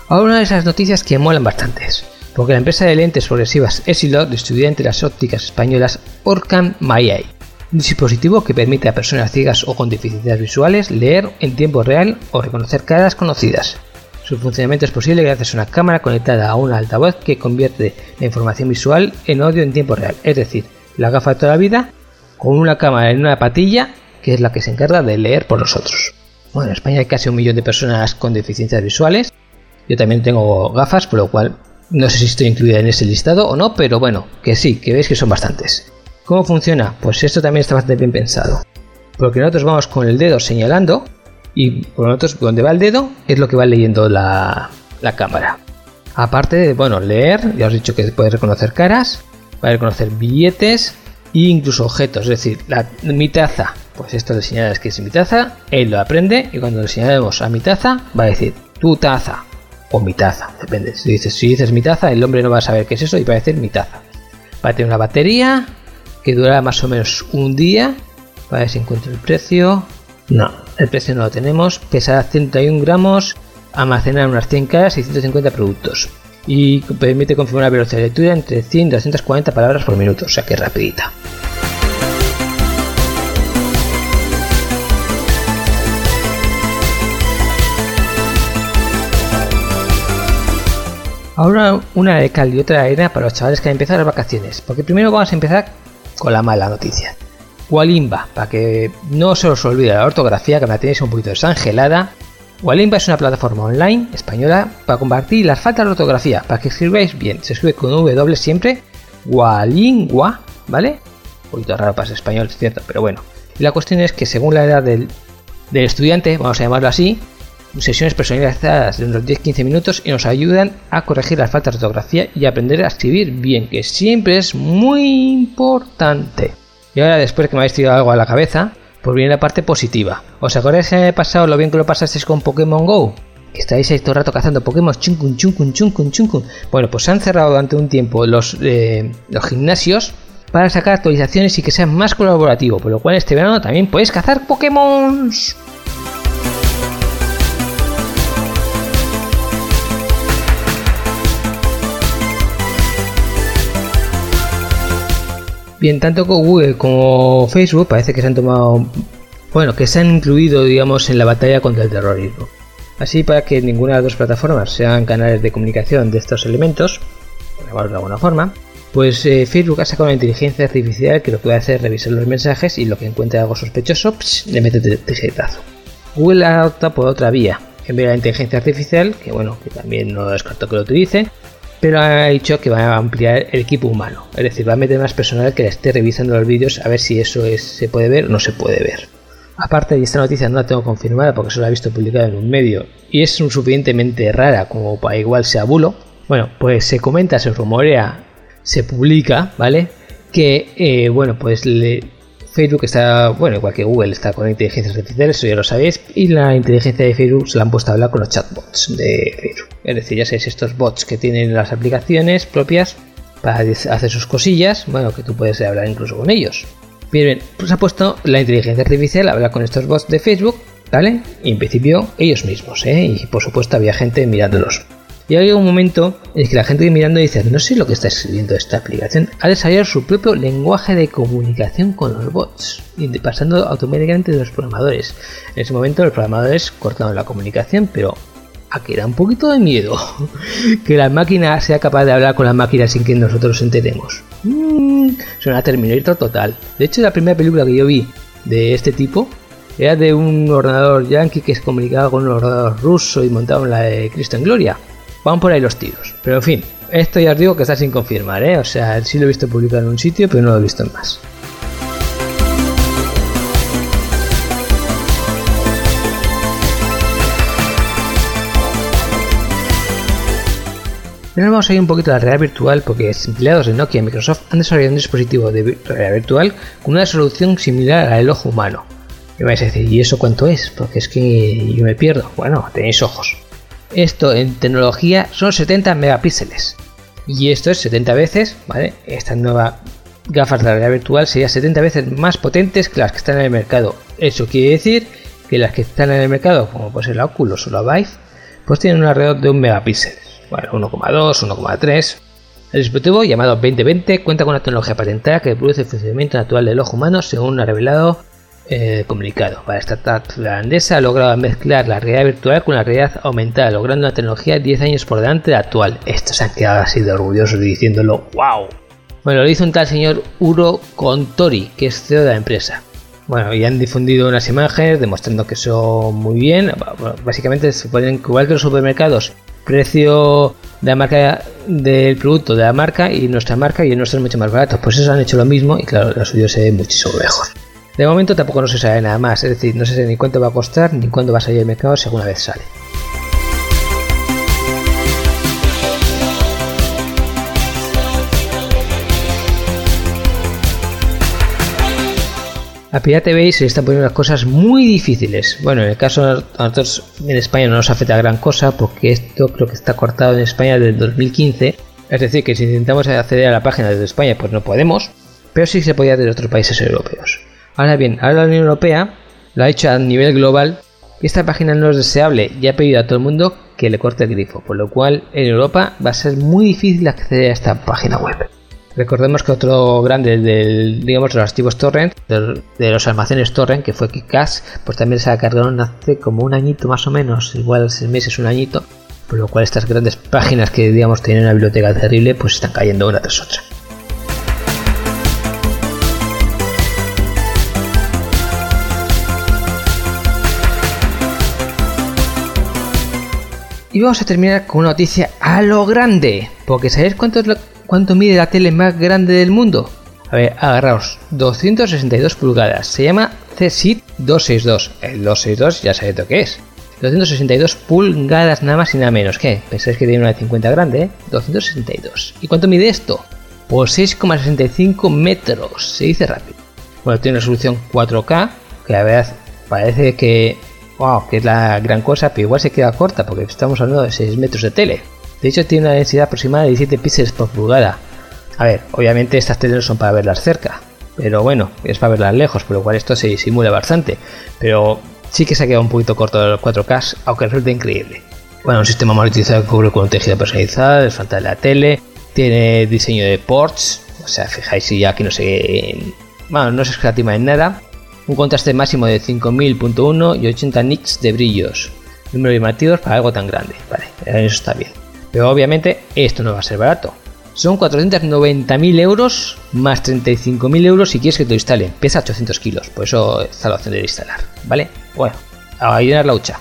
A: Ahora una de esas noticias que molan bastantes, porque la empresa de lentes progresivas Essilor distribuye entre las ópticas españolas Orcam Mayay un dispositivo que permite a personas ciegas o con deficiencias visuales leer en tiempo real o reconocer caras conocidas. Su funcionamiento es posible gracias a una cámara conectada a una altavoz que convierte la información visual en audio en tiempo real, es decir, la gafa de toda la vida con una cámara en una patilla que es la que se encarga de leer por nosotros. Bueno, en España hay casi un millón de personas con deficiencias visuales. Yo también tengo gafas, por lo cual no sé si estoy incluida en ese listado o no, pero bueno, que sí, que veis que son bastantes. ¿Cómo funciona? Pues esto también está bastante bien pensado. Porque nosotros vamos con el dedo señalando y por nosotros donde va el dedo es lo que va leyendo la, cámara. Aparte de, bueno, leer, ya os he dicho que puede reconocer caras, a reconocer billetes e incluso objetos. Es decir, la, mi taza, pues esto le señalas que es mi taza, él lo aprende y cuando le señalemos a mi taza va a decir tu taza o mi taza, depende. Si dices, si dices mi taza, el hombre no va a saber qué es eso y va a decir mi taza. Va a tener una batería, que durará más o menos un día. Para ver si encuentro el precio. No, el precio no lo tenemos. Pesará 101 gramos, almacenar unas 100 caras y 150 productos. Y permite configurar una velocidad de lectura entre 100 y 240 palabras por minuto, o sea que rapidita. Ahora una de cal y otra de arena para los chavales que han empezado las vacaciones, porque primero vamos a empezar con la mala noticia. Walimba, para que no se os olvide la ortografía, que me la tenéis un poquito desangelada. Walimba es una plataforma online española para compartir las faltas de ortografía, para que escribáis bien. Se escribe con W siempre. Walingua, ¿vale? Un poquito raro para ser español, es cierto, pero bueno. Y la cuestión es que según la edad del, del estudiante, vamos a llamarlo así, sesiones personalizadas de unos 10-15 minutos y nos ayudan a corregir las faltas de ortografía y aprender a escribir bien, que siempre es muy importante. Y ahora, después que me habéis tirado algo a la cabeza, pues viene la parte positiva. ¿Os acordáis en el pasado lo bien que lo pasasteis con Pokémon Go? Que estáis ahí todo el rato cazando Pokémon. Bueno, pues se han cerrado durante un tiempo los, eh, los gimnasios para sacar actualizaciones y que sea más colaborativo, por lo cual este verano también podéis cazar Pokémon. Bien, tanto Google como Facebook parece que se han tomado, bueno, que se han incluido, digamos, en la batalla contra el terrorismo. Así, para que ninguna de las dos plataformas sean canales de comunicación de estos elementos, por de alguna forma, pues eh, Facebook ha sacado una inteligencia artificial que lo que hacer es revisar los mensajes y lo que encuentre algo sospechoso, le mete tijetazo. Google ha optado por otra vía, en vez la inteligencia artificial, que bueno, que también no descarto que lo utilice, pero ha dicho que va a ampliar el equipo humano, es decir, va a meter más personal que le esté revisando los vídeos a ver si eso se puede ver o no se puede ver. Aparte de esta noticia no la tengo confirmada porque solo la he visto publicada en un medio y es suficientemente rara como para igual sea bulo. Bueno, pues se comenta, se rumorea, se publica, ¿vale? Que, eh, bueno, pues le, Facebook está, bueno, igual que Google está con inteligencia artificial, eso ya lo sabéis, y la inteligencia de Facebook se la han puesto a hablar con los chatbots de Facebook. Es decir, ya sabéis, estos bots que tienen las aplicaciones propias para hacer sus cosillas, bueno, que tú puedes hablar incluso con ellos. Bien, pues ha puesto la inteligencia artificial a hablar con estos bots de Facebook, ¿vale? Y en principio ellos mismos, ¿eh? Y por supuesto había gente mirándolos. Y hay un momento en que la gente mirando dice, no sé lo que está escribiendo esta aplicación, ha desarrollado su propio lenguaje de comunicación con los bots, pasando automáticamente de los programadores. En ese momento los programadores cortaron la comunicación, pero a que da un poquito de miedo *laughs* que la máquina sea capaz de hablar con la máquina sin que nosotros nos enteremos. Mm, Terminator total. De hecho, la primera película que yo vi de este tipo era de un ordenador yankee que se comunicaba con un ordenador ruso y montaba en la de Cristo en Gloria van por ahí los tiros. Pero en fin, esto ya os digo que está sin confirmar, ¿eh? O sea, sí lo he visto publicado en un sitio, pero no lo he visto en más. Ahora vamos a ir un poquito a la realidad virtual porque empleados de Nokia y Microsoft han desarrollado un dispositivo de realidad virtual con una solución similar al ojo humano. Y vais a decir, ¿y eso cuánto es? Porque es que yo me pierdo. Bueno, tenéis ojos. Esto en tecnología son 70 megapíxeles. Y esto es 70 veces, ¿vale? Esta nueva gafas de realidad virtual sería 70 veces más potentes que las que están en el mercado. Eso quiere decir que las que están en el mercado, como puede ser la Oculus o la Vive, pues tienen un alrededor de un megapíxel. Bueno, 1,2, 1,3. El dispositivo llamado 2020 cuenta con una tecnología patentada que produce el funcionamiento natural del ojo humano según ha revelado eh, comunicado. Para esta startup holandesa ha logrado mezclar la realidad virtual con la realidad aumentada, logrando una tecnología 10 años por delante de actual. Estos se han quedado así de orgullosos diciéndolo, wow. Bueno, lo hizo un tal señor Uro Contori, que es CEO de la empresa. Bueno, y han difundido unas imágenes demostrando que son muy bien. básicamente se pueden, igual que los supermercados, precio de la marca del producto de la marca y nuestra marca y el nuestro es mucho más barato. Pues eso han hecho lo mismo y claro, lo suyo se ve muchísimo mejor. De momento tampoco no se sabe nada más, es decir, no sabe ni cuánto va a costar ni cuándo va a salir al mercado si alguna vez sale. A Pirate Bay se le están poniendo las cosas muy difíciles. Bueno, en el caso de nosotros en España no nos afecta gran cosa porque esto creo que está cortado en España desde 2015. Es decir, que si intentamos acceder a la página desde España pues no podemos, pero sí se podía desde otros países europeos. Ahora bien, ahora la Unión Europea lo ha hecho a nivel global y esta página no es deseable y ha pedido a todo el mundo que le corte el grifo, por lo cual en Europa va a ser muy difícil acceder a esta página web. Recordemos que otro grande del, digamos, de los activos torrent, de, los almacenes torrent, que fue Kickass, pues también se ha cargado hace como un añito más o menos, igual seis meses, un añito, por lo cual estas grandes páginas que digamos tienen una biblioteca terrible, pues están cayendo una tras otra. Y vamos a terminar con una noticia a lo grande. Porque ¿sabéis cuánto, mide la tele más grande del mundo? A ver, agarraos. 262 pulgadas. Se llama CSIT 262. El 262 ya sabéis lo que es. 262 pulgadas nada más y nada menos. ¿Qué? Pensáis que tiene una de 50 grande, ¿eh? 262. ¿Y cuánto mide esto? Pues 6,65 metros. Se dice rápido. Bueno, tiene una resolución 4K. Que la verdad parece que wow, que es la gran cosa, pero igual se queda corta porque estamos hablando de 6 metros de tele. De hecho, tiene una densidad aproximada de 17 píxeles por pulgada. A ver, obviamente estas teles no son para verlas cerca, pero bueno, es para verlas lejos, por lo cual esto se disimula bastante. Pero sí que se ha quedado un poquito corto de los 4K, aunque resulta increíble. Bueno, un sistema monetizado que cubre con un tejido personalizado, el frontal de la tele, tiene diseño de ports, o O sea, fijáis si ya aquí no se. Bueno, no se escatima en nada. Un contraste máximo de 5000.1 y 80 nits de brillos. Número de llamativos para algo tan grande. Vale, eso está bien. Pero obviamente esto no va a ser barato. Son 490.000 euros más 35.000 euros si quieres que te lo instale. Pesa 800 kilos, por eso está la opción de instalar. ¿Vale? Bueno, a llenar la hucha.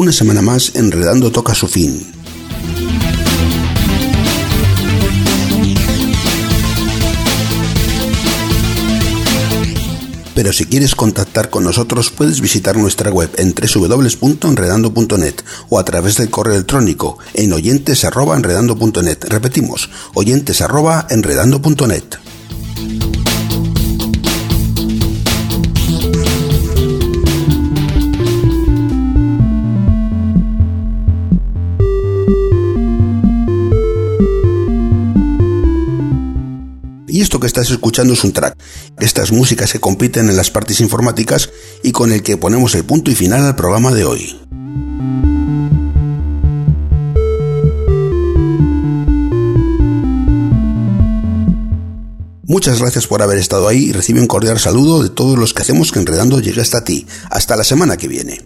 C: Una semana más, Enredando toca su fin. Pero si quieres contactar con nosotros puedes visitar nuestra web en www.enredando.net o a través del correo electrónico en oyentes@enredando.net. Repetimos, oyentes@enredando.net. que estás escuchando es un track. Estas músicas que compiten en las partes informáticas y con el que ponemos el punto y final al programa de hoy. Muchas gracias por haber estado ahí y recibe un cordial saludo de todos los que hacemos que Enredando llegue hasta ti. Hasta la semana que viene.